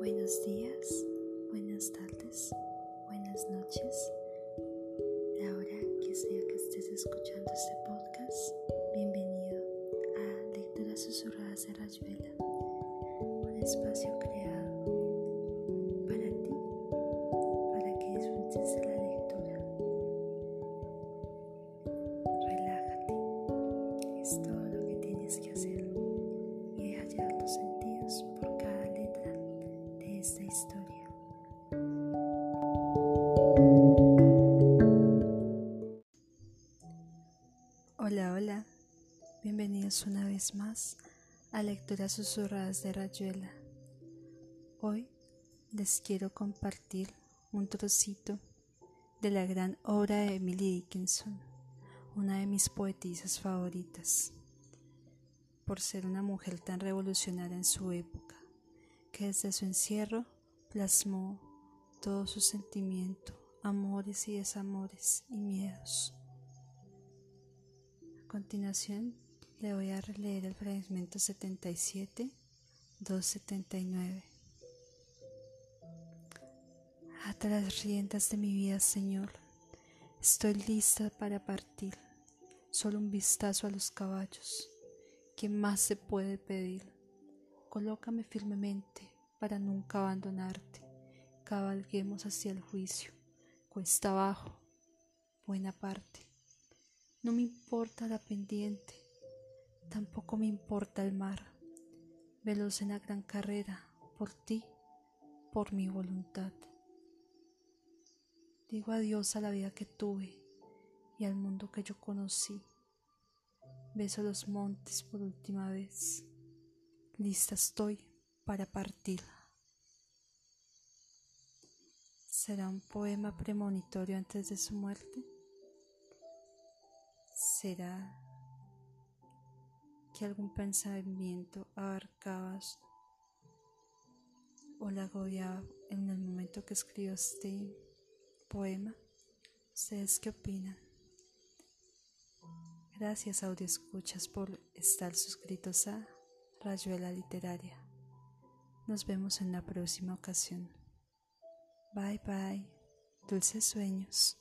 Buenos días, buenas tardes, buenas noches. La hora que sea que estés escuchando este podcast, bienvenido a Lecturas Susurradas de Rayuela, un espacio que esta historia. Hola, hola, bienvenidos una vez más a Lecturas Susurradas de Rayuela. Hoy les quiero compartir un trocito de la gran obra de Emily Dickinson, una de mis poetisas favoritas, por ser una mujer tan revolucionaria en su época desde su encierro plasmó todo su sentimiento, amores y desamores y miedos a continuación, le voy a releer el fragmento 77, 279. Ata las riendas de mi vida, Señor. Estoy lista para partir. Solo un vistazo a los caballos. ¿Qué más se puede pedir? Colócame firmemente para nunca abandonarte. Cabalguemos hacia el juicio. Cuesta abajo. Buena parte. No me importa la pendiente, tampoco me importa el mar. Veloz en la gran carrera, por ti, por mi voluntad. Digo adiós a la vida que tuve y al mundo que yo conocí. Beso los montes por última vez. Lista estoy para partir. ¿Será un poema premonitorio antes de su muerte? ¿Será que algún pensamiento abarcabas o la agobiaba en el momento que escribió este poema? ¿Ustedes qué opinan? Gracias audio escuchas por estar suscritos a Rayuela Literaria. Nos vemos en la próxima ocasión. Bye bye. Dulces sueños.